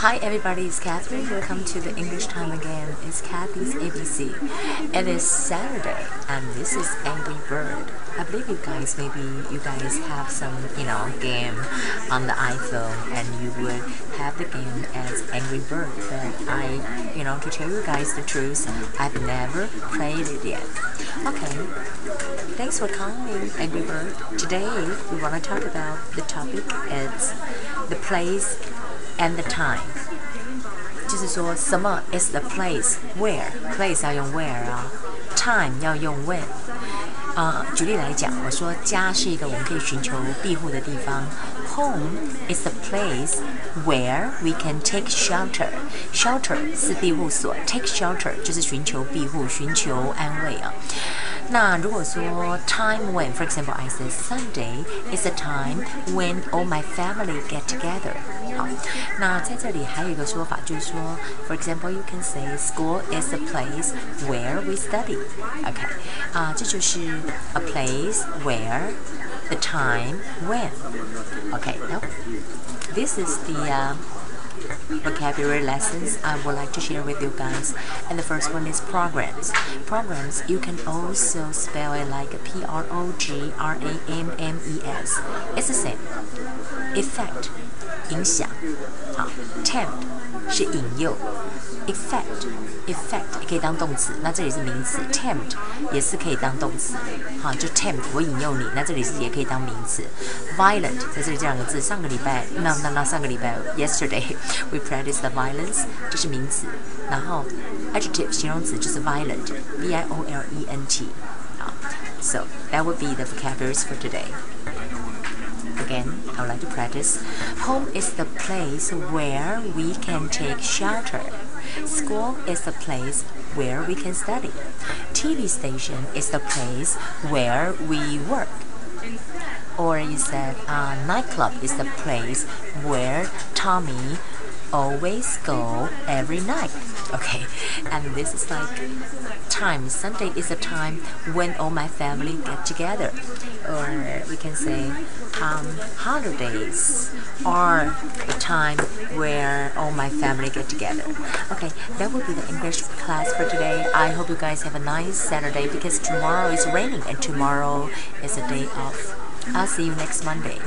Hi everybody, it's Catherine. Welcome to the English time again. It's Kathy's ABC. It is Saturday and this is Angry Bird. I believe you guys maybe you guys have some, you know, game on the iPhone and you would have the game as Angry Bird. But I, you know, to tell you guys the truth, I've never played it yet. Okay. Thanks for calling Angry Bird. Today we want to talk about the topic is the place and the time，就是说什么 is the place，where，place 要用 where 啊，time 要用 when。啊、举例来讲，我说家是一个我们可以寻求庇护的地方，home is the place where we can take shelter。shelter 是庇护所，take shelter 就是寻求庇护、寻求安慰啊。那如果说 time when，for example，I say Sunday is a time when all my family get together。 好，那在这里还有一个说法，就是说，for example，you can say school is a place where we study。OK，啊，这就是 a place where the time when。OK，now this is the、uh, vocabulary lessons I would like to share with you guys. And the first one is programs. Programs, you can also spell it like P R O G R A M M E S. It's the same. Effect, 影响。好，tempt 是引诱，effect effect 也可以当动词，那这里是名词，tempt 也是可以当动词。好，就 tempt 我引诱你，那这里是也可以当名词。violent 在这里这两个字，上个礼拜那那那上个礼拜 yesterday we practiced the violence 这是名词，然后 adjective 形容词就是 violent v i o l e n t。好，so that would be the vocabularies for today. Again, I would like to practice. Home is the place where we can take shelter. School is the place where we can study. TV station is the place where we work. Or you said uh, nightclub is the place where Tommy always go every night. Okay, and this is like time. Sunday is a time when all my family get together, or we can say um, holidays are the time where all my family get together. Okay, that will be the English class for today. I hope you guys have a nice Saturday because tomorrow is raining and tomorrow is a day off. I'll see you next Monday.